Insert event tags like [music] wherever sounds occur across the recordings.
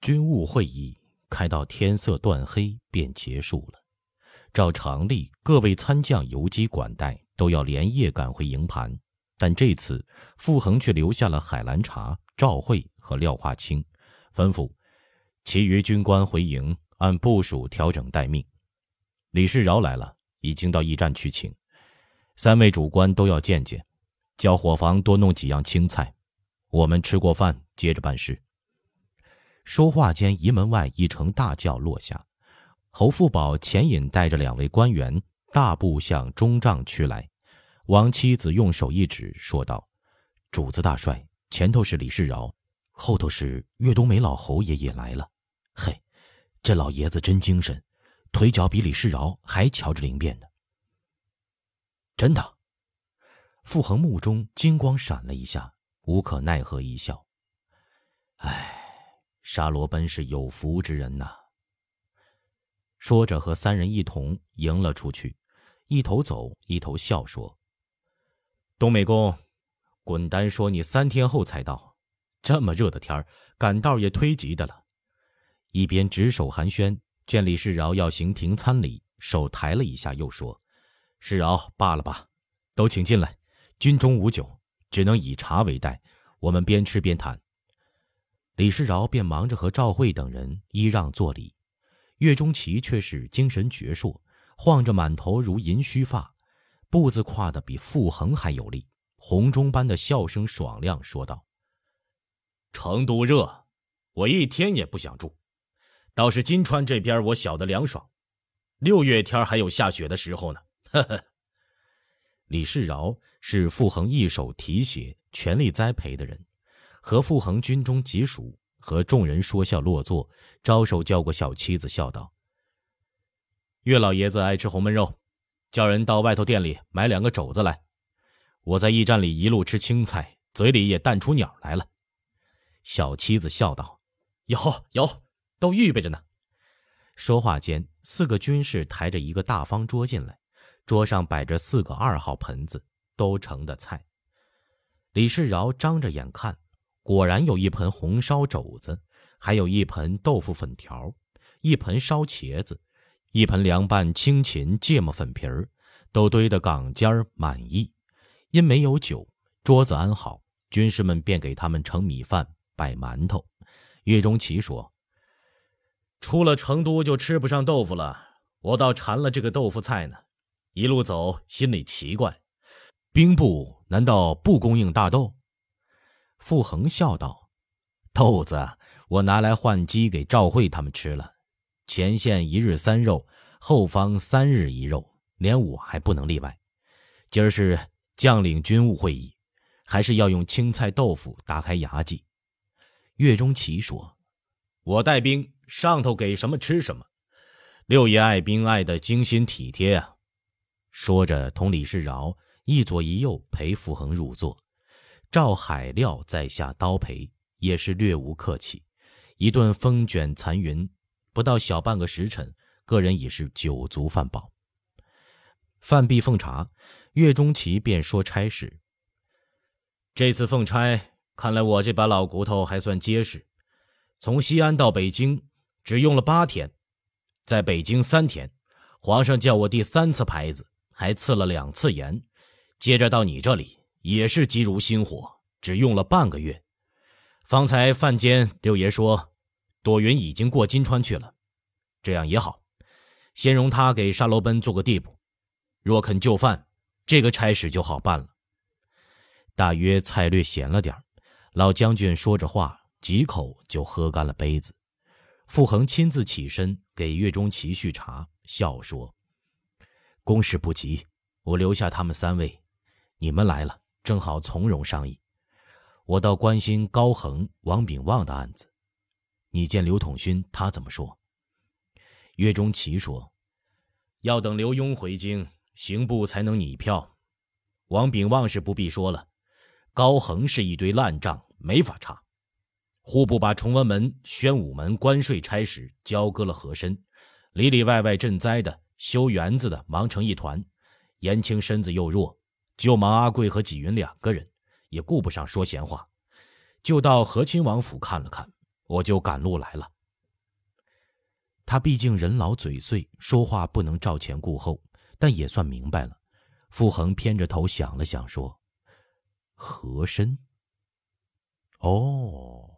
军务会议开到天色断黑便结束了。照常例，各位参将游击管带都要连夜赶回营盘，但这次傅恒却留下了海兰察、赵慧和廖化清，吩咐其余军官回营按部署调整待命。李世饶来了，已经到驿站去请。三位主官都要见见，叫伙房多弄几样青菜。我们吃过饭，接着办事。说话间，仪门外一声大叫落下，侯富宝前引带着两位官员大步向中帐区来。王妻子用手一指，说道：“主子大帅，前头是李世饶，后头是岳东梅老侯爷也来了。嘿，这老爷子真精神，腿脚比李世饶还瞧着灵便呢。”真的，傅恒目中金光闪了一下，无可奈何一笑。唉，沙罗奔是有福之人呐。说着，和三人一同迎了出去，一头走，一头笑说：“东美公，滚丹说你三天后才到，这么热的天儿，赶道也忒急的了。”一边执手寒暄，见李世饶要行停餐礼，手抬了一下，又说。世饶，罢了吧，都请进来。军中无酒，只能以茶为代。我们边吃边谈。李世饶便忙着和赵慧等人依让作礼，岳钟琪却是精神矍铄，晃着满头如银须发，步子跨得比傅恒还有力。红钟般的笑声爽亮，说道：“成都热，我一天也不想住。倒是金川这边，我晓得凉爽。六月天还有下雪的时候呢。”呵呵，李世饶是傅恒一手提携、全力栽培的人，和傅恒军中极熟，和众人说笑落座，招手叫过小妻子，笑道：“岳老爷子爱吃红焖肉，叫人到外头店里买两个肘子来。我在驿站里一路吃青菜，嘴里也淡出鸟来了。”小妻子笑道：“有有，都预备着呢。”说话间，四个军士抬着一个大方桌进来。桌上摆着四个二号盆子，都盛的菜。李世饶张着眼看，果然有一盆红烧肘子，还有一盆豆腐粉条，一盆烧茄子，一盆凉拌青芹芥末粉皮儿，都堆得岗尖儿满意。因没有酒，桌子安好，军士们便给他们盛米饭、摆馒头。岳钟琪说：“出了成都就吃不上豆腐了，我倒馋了这个豆腐菜呢。”一路走，心里奇怪，兵部难道不供应大豆？傅恒笑道：“豆子我拿来换鸡给赵慧他们吃了，前线一日三肉，后方三日一肉，连我还不能例外。今儿是将领军务会议，还是要用青菜豆腐打开牙祭。”岳钟琪说：“我带兵，上头给什么吃什么。六爷爱兵爱的精心体贴啊。”说着，同李世饶一左一右陪傅恒入座，赵海料在下刀陪，也是略无客气。一顿风卷残云，不到小半个时辰，个人已是酒足饭饱。饭毕奉茶，岳钟琪便说差事。这次奉差，看来我这把老骨头还算结实。从西安到北京，只用了八天，在北京三天，皇上叫我第三次牌子。还赐了两次盐，接着到你这里也是急如星火，只用了半个月。方才饭间六爷说，朵云已经过金川去了，这样也好，先容他给沙罗奔做个地步。若肯就范，这个差事就好办了。大约菜略咸了点老将军说着话，几口就喝干了杯子。傅恒亲自起身给岳钟琪续茶，笑说。公事不急，我留下他们三位，你们来了正好从容商议。我倒关心高恒、王炳旺的案子，你见刘统勋他怎么说？岳钟琪说：“要等刘墉回京，刑部才能拟票。王炳旺是不必说了，高恒是一堆烂账，没法查。户部把崇文门、宣武门关税差事交割了和珅，里里外外赈灾的。”修园子的忙成一团，颜青身子又弱，就忙阿贵和纪云两个人，也顾不上说闲话，就到和亲王府看了看。我就赶路来了。他毕竟人老嘴碎，说话不能照前顾后，但也算明白了。傅恒偏着头想了想，说：“和珅。哦，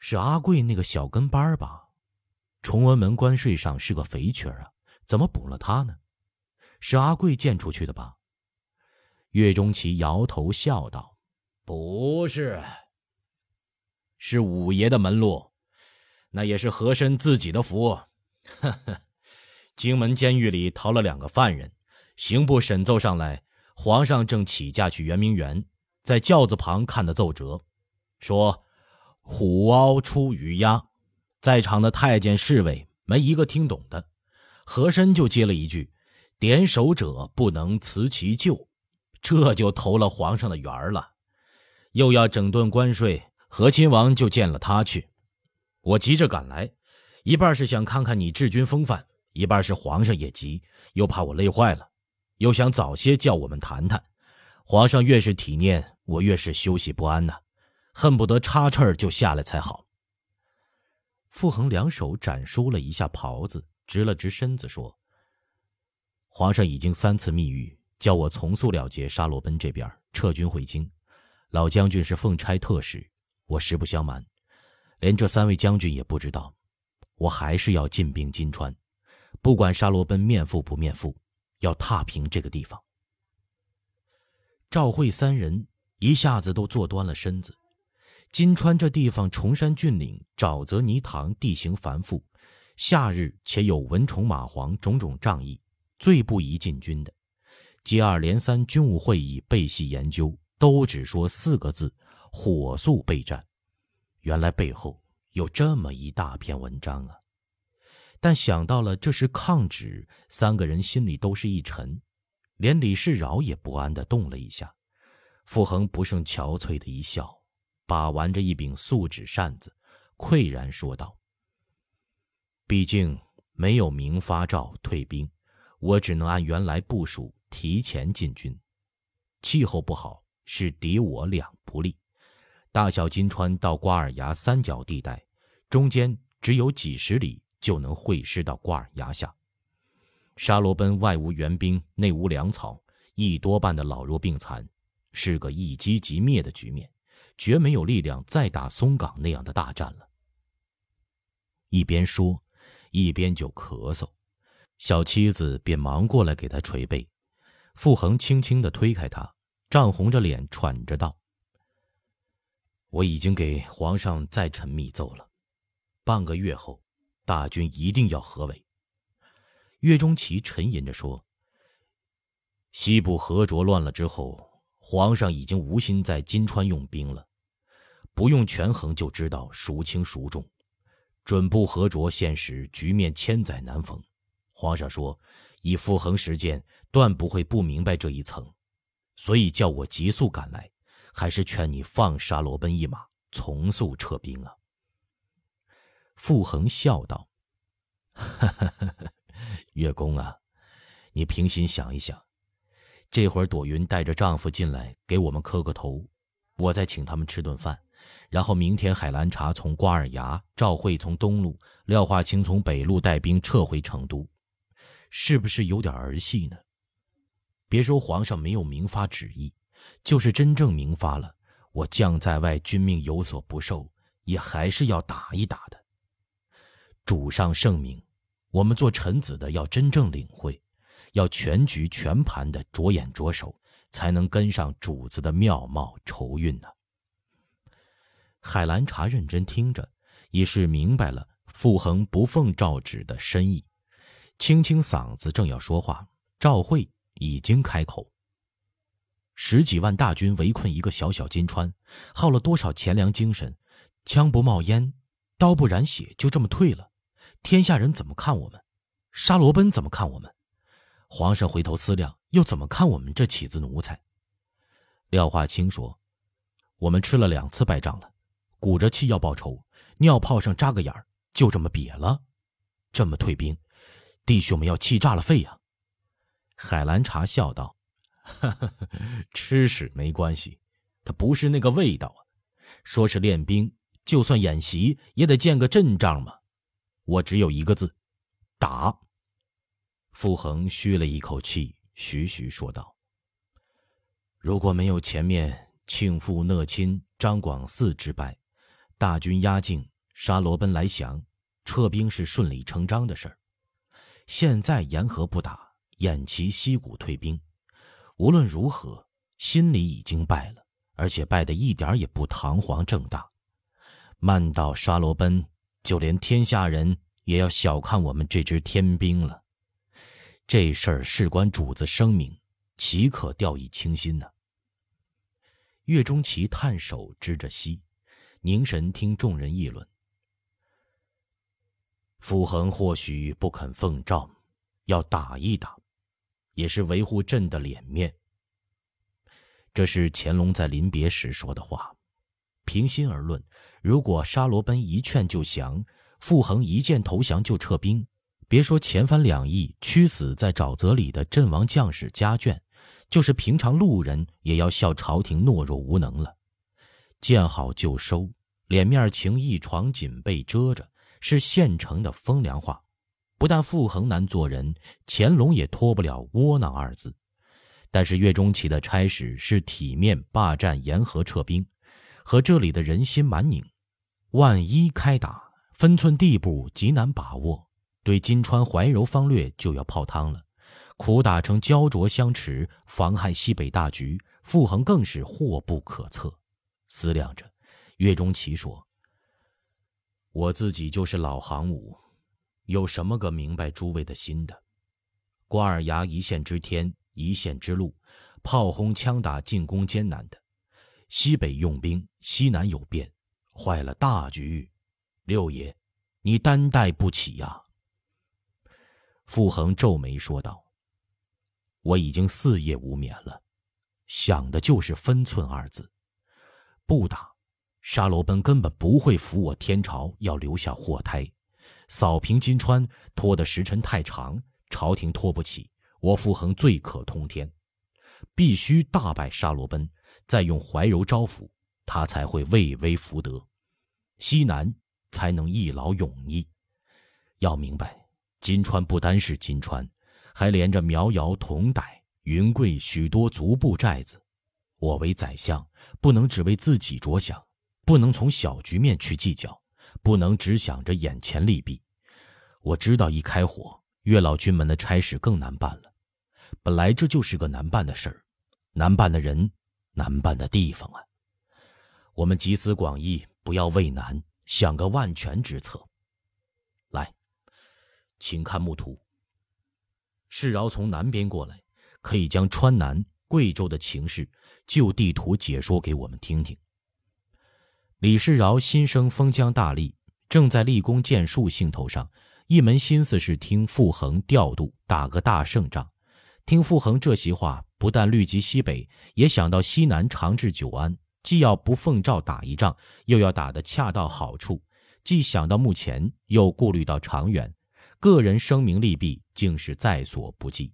是阿贵那个小跟班吧？崇文门关税上是个肥缺啊，怎么补了他呢？是阿贵荐出去的吧？”岳钟琪摇头笑道：“不是，是五爷的门路。”那也是和珅自己的福。呵呵，荆门监狱里逃了两个犯人，刑部审奏上来，皇上正起驾去圆明园，在轿子旁看的奏折，说“虎凹出鱼鸭”，在场的太监侍卫没一个听懂的，和珅就接了一句：“点首者不能辞其咎”，这就投了皇上的缘了。又要整顿关税，和亲王就见了他去。我急着赶来，一半是想看看你治军风范，一半是皇上也急，又怕我累坏了，又想早些叫我们谈谈。皇上越是体念，我越是休息不安呐，恨不得插翅就下来才好。傅恒两手展舒了一下袍子，直了直身子说：“皇上已经三次密谕，叫我从速了结沙罗奔这边，撤军回京。老将军是奉差特使，我实不相瞒。”连这三位将军也不知道，我还是要进兵金川，不管沙罗奔面附不面附，要踏平这个地方。赵慧三人一下子都坐端了身子。金川这地方，崇山峻岭，沼泽泥塘，地形繁复，夏日且有蚊虫蚂蝗种种瘴疫，最不宜进军的。接二连三军务会议备细研究，都只说四个字：火速备战。原来背后有这么一大篇文章啊！但想到了这是抗旨，三个人心里都是一沉，连李世饶也不安地动了一下。傅恒不胜憔悴的一笑，把玩着一柄素纸扇子，喟然说道：“毕竟没有明发诏退兵，我只能按原来部署提前进军。气候不好，是敌我两不利。”大小金川到瓜尔崖三角地带，中间只有几十里就能会师到瓜尔崖下。沙罗奔外无援兵，内无粮草，一多半的老弱病残，是个一击即灭的局面，绝没有力量再打松岗那样的大战了。一边说，一边就咳嗽，小妻子便忙过来给他捶背。傅恒轻轻的推开他，涨红着脸喘着道。我已经给皇上再陈密奏了，半个月后，大军一定要合围。岳钟琪沉吟着说：“西部河浊乱了之后，皇上已经无心在金川用兵了，不用权衡就知道孰轻孰重。准部河浊现时局面千载难逢，皇上说，以傅恒实践，断不会不明白这一层，所以叫我急速赶来。”还是劝你放沙罗奔一马，从速撤兵啊！傅恒笑道：“ [laughs] 月公啊，你平心想一想，这会儿朵云带着丈夫进来给我们磕个头，我再请他们吃顿饭，然后明天海兰察从瓜尔牙，赵慧从东路，廖化清从北路带兵撤回成都，是不是有点儿戏呢？别说皇上没有明发旨意。”就是真正明发了，我将在外，君命有所不受，也还是要打一打的。主上圣明，我们做臣子的要真正领会，要全局全盘的着眼着手，才能跟上主子的妙貌愁韵呢。海兰察认真听着，已是明白了傅恒不奉诏旨的深意，清清嗓子正要说话，赵慧已经开口。十几万大军围困一个小小金川，耗了多少钱粮精神，枪不冒烟，刀不染血，就这么退了，天下人怎么看我们？沙罗奔怎么看我们？皇上回头思量，又怎么看我们这起子奴才？廖化清说：“我们吃了两次败仗了，鼓着气要报仇，尿泡上扎个眼儿，就这么瘪了，这么退兵，弟兄们要气炸了肺呀！”海兰察笑道。哈哈，吃屎没关系，它不是那个味道啊。说是练兵，就算演习，也得见个阵仗嘛。我只有一个字：打。傅恒吁了一口气，徐徐说道：“如果没有前面庆父讷亲张广嗣之败，大军压境，沙罗奔来降，撤兵是顺理成章的事儿。现在沿河不打，偃旗息鼓退兵，无论如何，心里已经败了，而且败得一点也不堂皇正大。慢到沙罗奔，就连天下人也要小看我们这支天兵了。”这事儿事关主子生命，岂可掉以轻心呢？岳钟琪探手支着膝，凝神听众人议论。傅恒或许不肯奉诏，要打一打，也是维护朕的脸面。这是乾隆在临别时说的话。平心而论，如果沙罗奔一劝就降，傅恒一见投降就撤兵。别说前番两翼屈死在沼泽里的阵亡将士家眷，就是平常路人也要笑朝廷懦弱无能了。见好就收，脸面情义床锦被遮着，是现成的风凉话。不但傅恒难做人，乾隆也脱不了窝囊二字。但是岳钟琪的差使是体面霸占沿河撤兵，和这里的人心蛮拧，万一开打，分寸地步极难把握。对金川怀柔方略就要泡汤了，苦打成焦灼相持，妨害西北大局。傅恒更是祸不可测。思量着，岳钟琪说：“我自己就是老行伍，有什么个明白诸位的心的？瓜尔牙一线之天，一线之路，炮轰枪打进攻艰难的，西北用兵，西南有变，坏了大局。六爷，你担待不起呀。”傅恒皱眉说道：“我已经四夜无眠了，想的就是分寸二字。不打，沙罗奔根本不会服我天朝，要留下祸胎。扫平金川拖的时辰太长，朝廷拖不起。我傅恒罪可通天，必须大败沙罗奔，再用怀柔招抚他，才会畏威福德，西南才能一劳永逸。要明白。”金川不单是金川，还连着苗瑶、同傣、云贵许多族部寨子。我为宰相，不能只为自己着想，不能从小局面去计较，不能只想着眼前利弊。我知道一开火，岳老君们的差事更难办了。本来这就是个难办的事儿，难办的人，难办的地方啊。我们集思广益，不要畏难，想个万全之策。来。请看木图。世饶从南边过来，可以将川南、贵州的情势就地图解说给我们听听。李世饶心生封疆大吏，正在立功建树兴头上，一门心思是听傅恒调度，打个大胜仗。听傅恒这席话，不但虑及西北，也想到西南长治久安，既要不奉诏打一仗，又要打得恰到好处；既想到目前，又顾虑到长远。个人声名利弊竟是在所不计，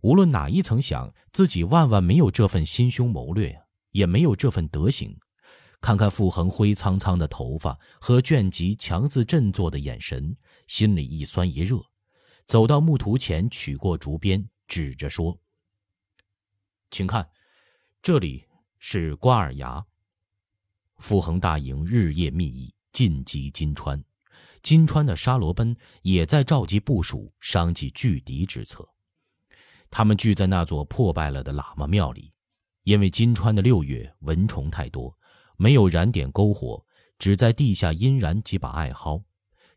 无论哪一层想，自己万万没有这份心胸谋略也没有这份德行。看看傅恒灰苍苍的头发和卷籍强自振作的眼神，心里一酸一热。走到木图前，取过竹鞭，指着说：“请看，这里是瓜尔牙。傅恒大营日夜密议，进击金川。”金川的沙罗奔也在召集部署，商计拒敌之策。他们聚在那座破败了的喇嘛庙里，因为金川的六月蚊虫太多，没有燃点篝火，只在地下阴燃几把艾蒿。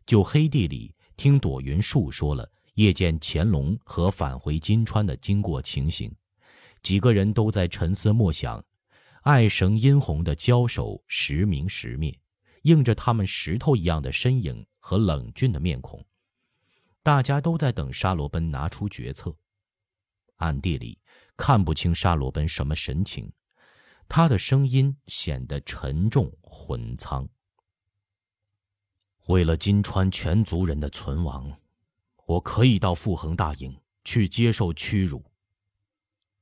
就黑地里听朵云述说了夜见乾隆和返回金川的经过情形，几个人都在沉思默想，爱绳殷红的交手时明时灭，映着他们石头一样的身影。和冷峻的面孔，大家都在等沙罗奔拿出决策。暗地里看不清沙罗奔什么神情，他的声音显得沉重浑苍。为了金川全族人的存亡，我可以到傅恒大营去接受屈辱。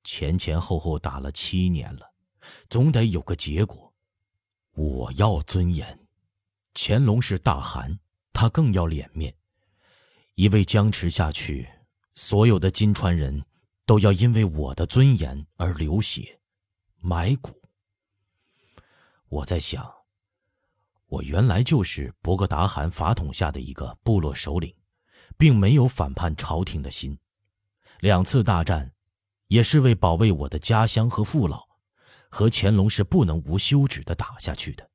前前后后打了七年了，总得有个结果。我要尊严。乾隆是大汗，他更要脸面。一味僵持下去，所有的金川人都要因为我的尊严而流血、埋骨。我在想，我原来就是伯格达汗法统下的一个部落首领，并没有反叛朝廷的心。两次大战，也是为保卫我的家乡和父老。和乾隆是不能无休止的打下去的。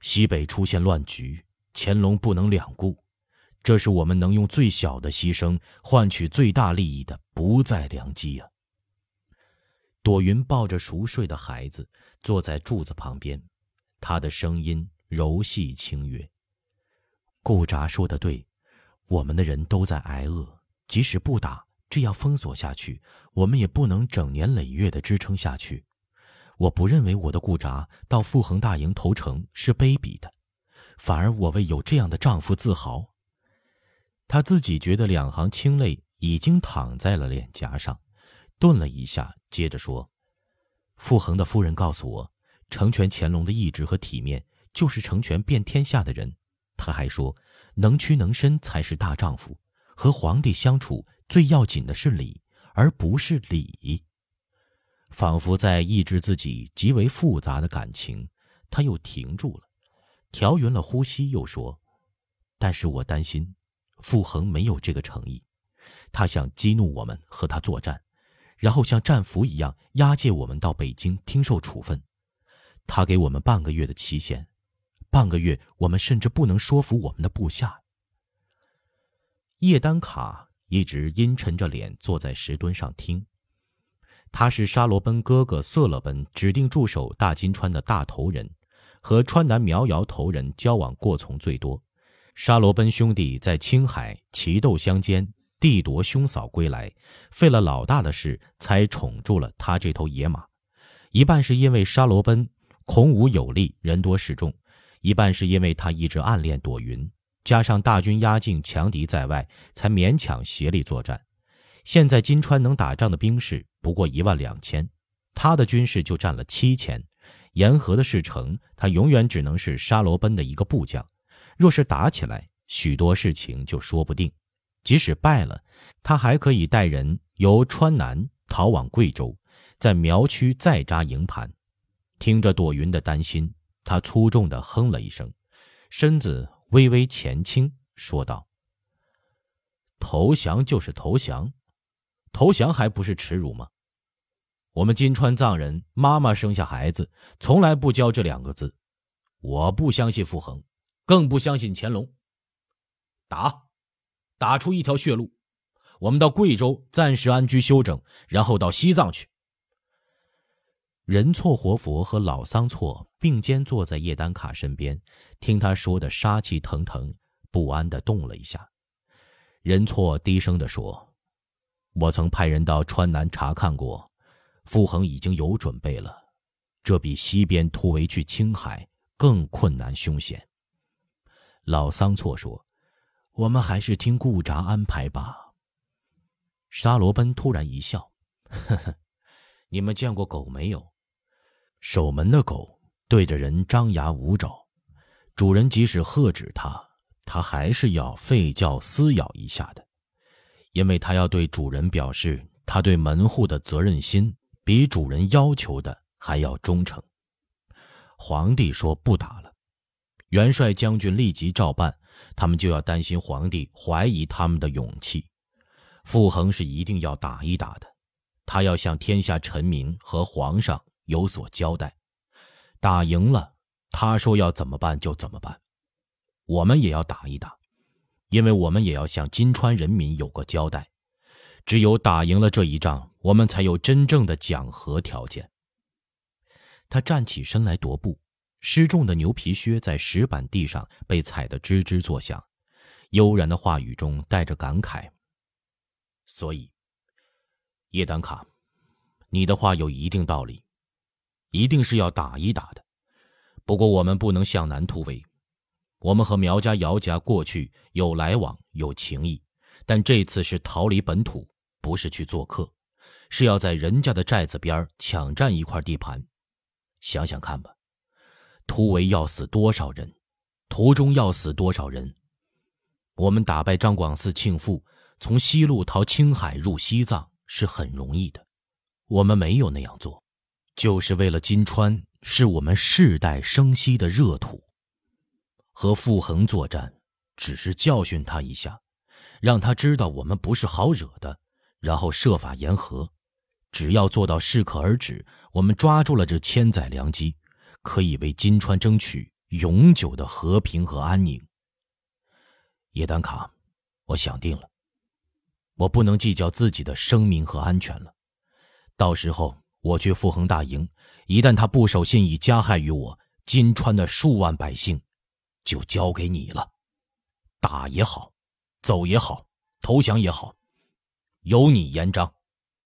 西北出现乱局，乾隆不能两顾。这是我们能用最小的牺牲换取最大利益的不在良机啊！朵云抱着熟睡的孩子坐在柱子旁边，他的声音柔细清约。顾札说的对，我们的人都在挨饿，即使不打，这样封锁下去，我们也不能整年累月的支撑下去。我不认为我的顾札到傅恒大营投诚是卑鄙的，反而我为有这样的丈夫自豪。他自己觉得两行清泪已经淌在了脸颊上，顿了一下，接着说：“傅恒的夫人告诉我，成全乾隆的意志和体面，就是成全遍天下的人。他还说，能屈能伸才是大丈夫。和皇帝相处最要紧的是礼，而不是礼。”仿佛在抑制自己极为复杂的感情，他又停住了，调匀了呼吸，又说：“但是我担心。”傅恒没有这个诚意，他想激怒我们和他作战，然后像战俘一样押解我们到北京听受处分。他给我们半个月的期限，半个月我们甚至不能说服我们的部下。叶丹卡一直阴沉着脸坐在石墩上听。他是沙罗奔哥哥色勒奔指定驻守大金川的大头人，和川南苗瑶头人交往过从最多。沙罗奔兄弟在青海旗斗相间，地夺兄嫂归来，费了老大的事才宠住了他这头野马。一半是因为沙罗奔孔武有力，人多势众；一半是因为他一直暗恋朵云，加上大军压境，强敌在外，才勉强协力作战。现在金川能打仗的兵士不过一万两千，他的军士就占了七千。沿河的事成，他永远只能是沙罗奔的一个部将。若是打起来，许多事情就说不定。即使败了，他还可以带人由川南逃往贵州，在苗区再扎营盘。听着朵云的担心，他粗重地哼了一声，身子微微前倾，说道：“投降就是投降，投降还不是耻辱吗？我们金川藏人，妈妈生下孩子，从来不教这两个字。我不相信傅恒。”更不相信乾隆。打，打出一条血路，我们到贵州暂时安居休整，然后到西藏去。仁措活佛和老桑措并肩坐在叶丹卡身边，听他说的杀气腾腾，不安的动了一下。仁措低声的说：“我曾派人到川南查看过，傅恒已经有准备了，这比西边突围去青海更困难凶险。”老桑措说：“我们还是听顾札安排吧。”沙罗奔突然一笑：“呵呵，你们见过狗没有？守门的狗对着人张牙舞爪，主人即使喝止它，它还是要吠叫撕咬一下的，因为它要对主人表示，它对门户的责任心比主人要求的还要忠诚。”皇帝说：“不打了。”元帅将军立即照办，他们就要担心皇帝怀疑他们的勇气。傅恒是一定要打一打的，他要向天下臣民和皇上有所交代。打赢了，他说要怎么办就怎么办。我们也要打一打，因为我们也要向金川人民有个交代。只有打赢了这一仗，我们才有真正的讲和条件。他站起身来踱步。失重的牛皮靴在石板地上被踩得吱吱作响，悠然的话语中带着感慨。所以，叶丹卡，你的话有一定道理，一定是要打一打的。不过我们不能向南突围，我们和苗家、姚家过去有来往、有情谊，但这次是逃离本土，不是去做客，是要在人家的寨子边抢占一块地盘。想想看吧。突围要死多少人？途中要死多少人？我们打败张广嗣庆父，从西路逃青海入西藏是很容易的。我们没有那样做，就是为了金川是我们世代生息的热土。和傅恒作战，只是教训他一下，让他知道我们不是好惹的，然后设法言和。只要做到适可而止，我们抓住了这千载良机，可以为金川争取永久的和平和安宁。叶丹卡，我想定了，我不能计较自己的生命和安全了。到时候我去傅恒大营，一旦他不守信义，加害于我，金川的数万百姓，就交给你了。打也好，走也好，投降也好，由你言章。